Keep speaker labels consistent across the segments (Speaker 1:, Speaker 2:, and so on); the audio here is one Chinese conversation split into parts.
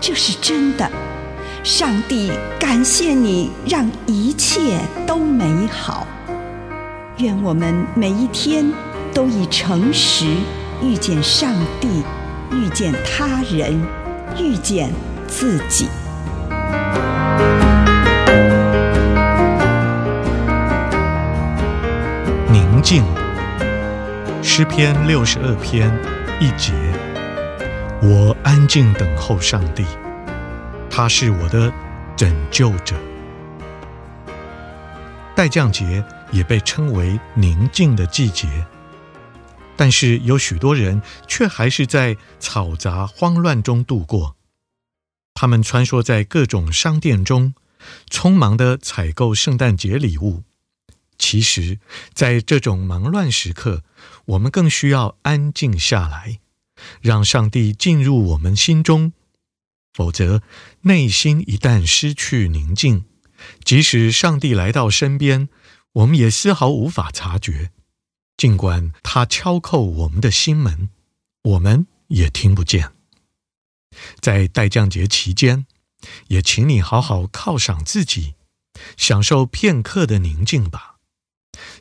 Speaker 1: 这是真的，上帝感谢你，让一切都美好。愿我们每一天都以诚实遇见上帝，遇见他人，遇见自己。
Speaker 2: 宁静，诗篇六十二篇一节。我安静等候上帝，他是我的拯救者。待降节也被称为宁静的季节，但是有许多人却还是在嘈杂慌乱中度过。他们穿梭在各种商店中，匆忙地采购圣诞节礼物。其实，在这种忙乱时刻，我们更需要安静下来。让上帝进入我们心中，否则内心一旦失去宁静，即使上帝来到身边，我们也丝毫无法察觉。尽管他敲叩我们的心门，我们也听不见。在待降节期间，也请你好好犒赏自己，享受片刻的宁静吧。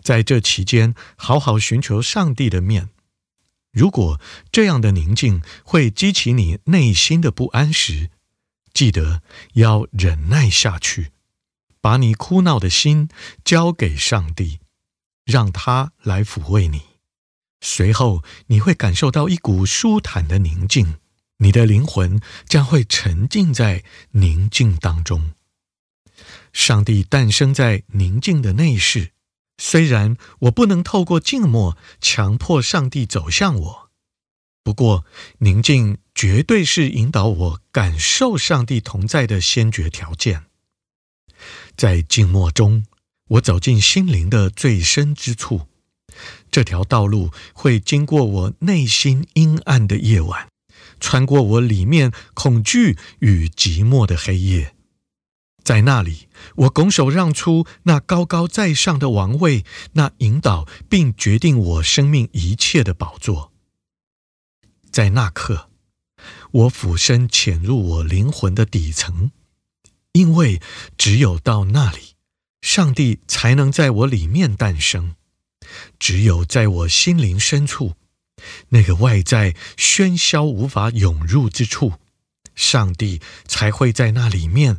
Speaker 2: 在这期间，好好寻求上帝的面。如果这样的宁静会激起你内心的不安时，记得要忍耐下去，把你哭闹的心交给上帝，让他来抚慰你。随后你会感受到一股舒坦的宁静，你的灵魂将会沉浸在宁静当中。上帝诞生在宁静的内室。虽然我不能透过静默强迫上帝走向我，不过宁静绝对是引导我感受上帝同在的先决条件。在静默中，我走进心灵的最深之处。这条道路会经过我内心阴暗的夜晚，穿过我里面恐惧与寂寞的黑夜。在那里，我拱手让出那高高在上的王位，那引导并决定我生命一切的宝座。在那刻，我俯身潜入我灵魂的底层，因为只有到那里，上帝才能在我里面诞生。只有在我心灵深处，那个外在喧嚣无法涌入之处，上帝才会在那里面。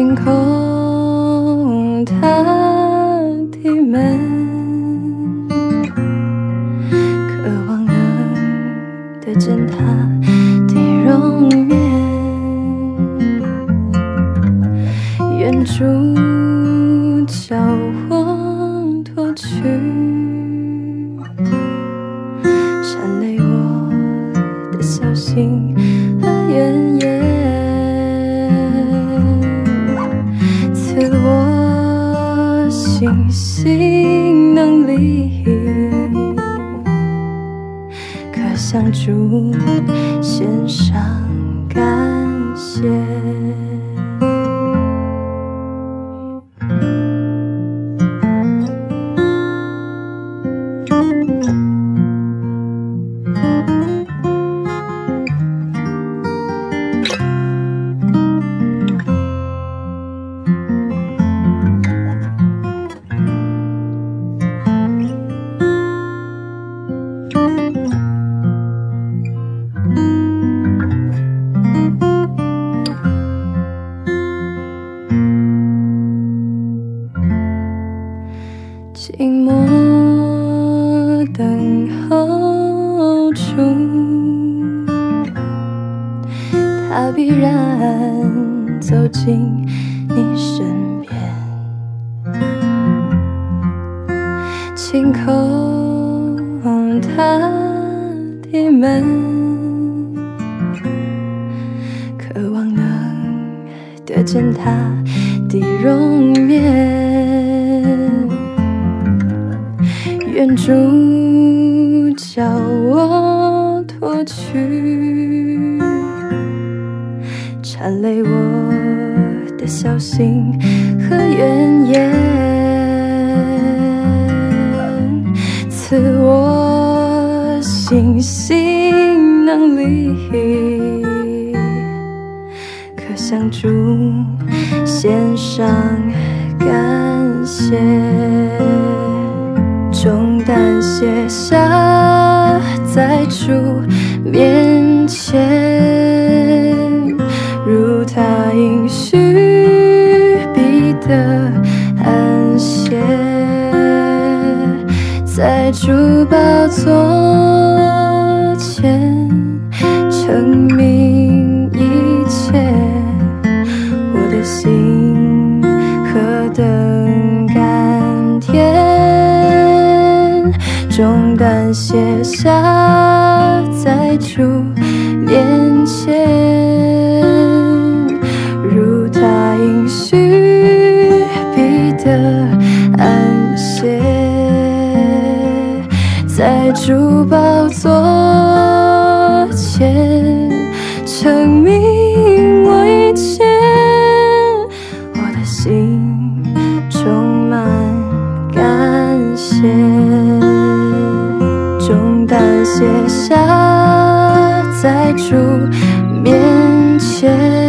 Speaker 3: 天空。主献上。必然走进你身边，轻叩他的门，渴望能得见他的容颜，愿主叫我脱去。安慰我的小心和怨言，赐我信心能力。可向主献上感谢，重担卸下，再出面。重担写下，在主面前，如他应许，必得安歇，在主宝座前，成名为切，我的心。慢写下在主面前。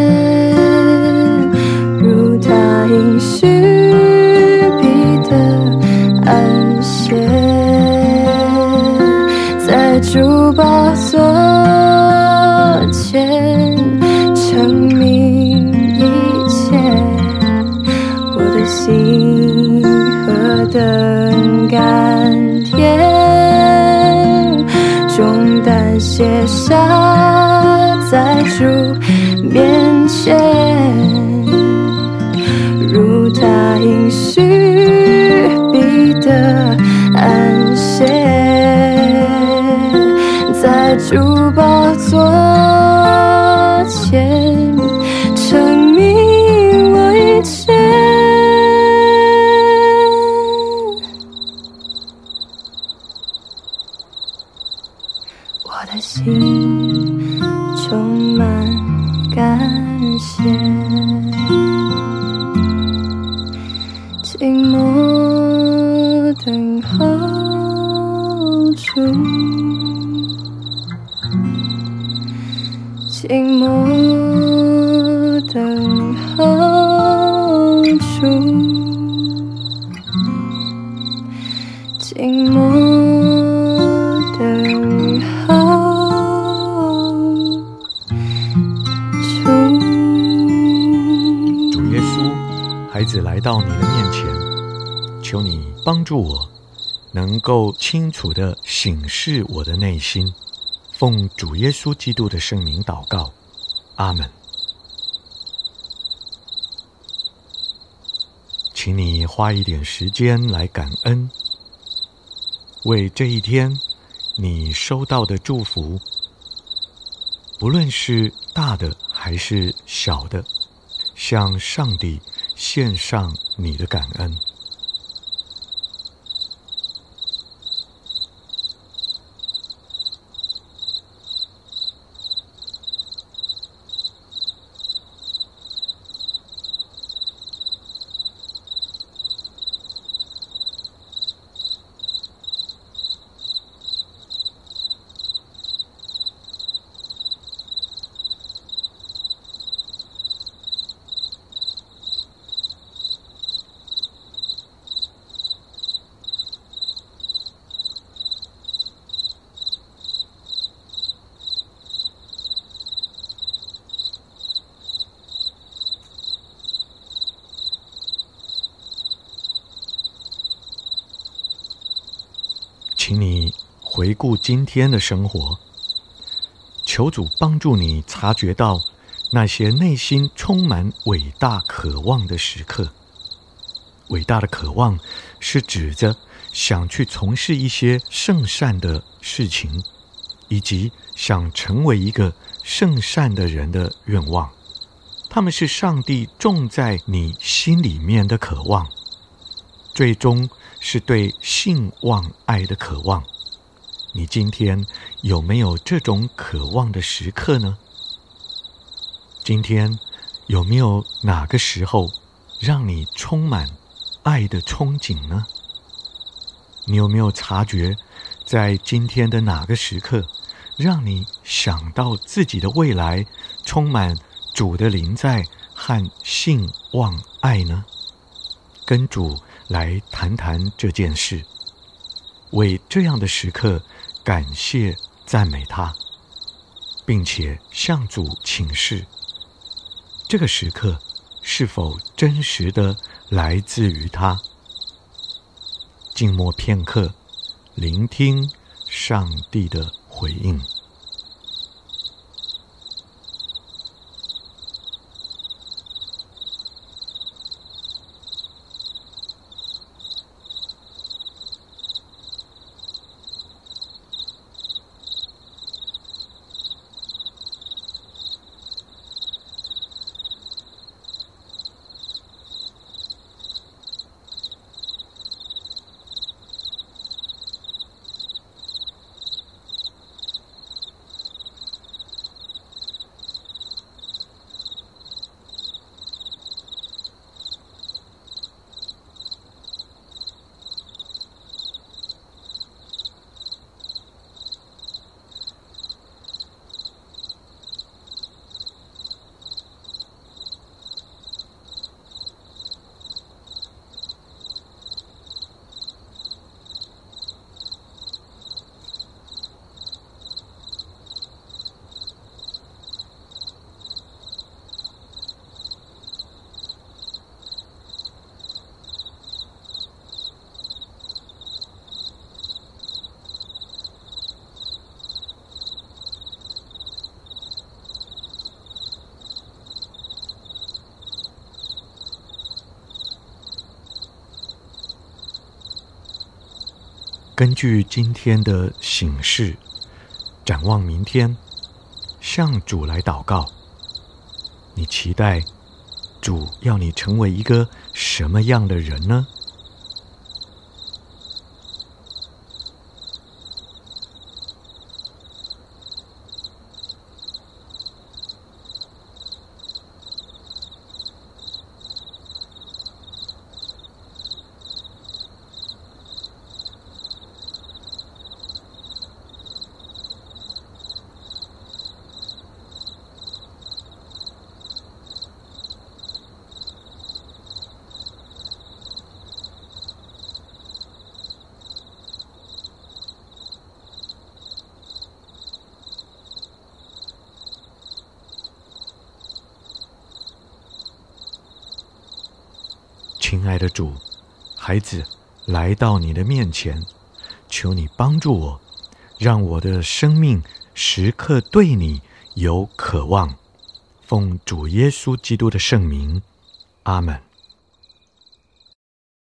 Speaker 3: 静默等候处，静默等候处。
Speaker 2: 主耶稣，孩子来到你的面前，求你帮助我，能够清楚的醒视我的内心。奉主耶稣基督的圣名祷告阿门。请你花一点时间来感恩为这一天你收到的祝福不论是大的还是小的向上帝献上你的感恩。回顾今天的生活，求主帮助你察觉到那些内心充满伟大渴望的时刻。伟大的渴望是指着想去从事一些圣善的事情，以及想成为一个圣善的人的愿望。他们是上帝种在你心里面的渴望，最终是对性望爱的渴望。你今天有没有这种渴望的时刻呢？今天有没有哪个时候让你充满爱的憧憬呢？你有没有察觉，在今天的哪个时刻，让你想到自己的未来充满主的临在和信望爱呢？跟主来谈谈这件事，为这样的时刻感谢赞美他，并且向主请示：这个时刻是否真实的来自于他？静默片刻，聆听上帝的回应。根据今天的醒示，展望明天，向主来祷告。你期待主要你成为一个什么样的人呢？亲爱的主，孩子来到你的面前，求你帮助我，让我的生命时刻对你有渴望。奉主耶稣基督的圣名，阿门。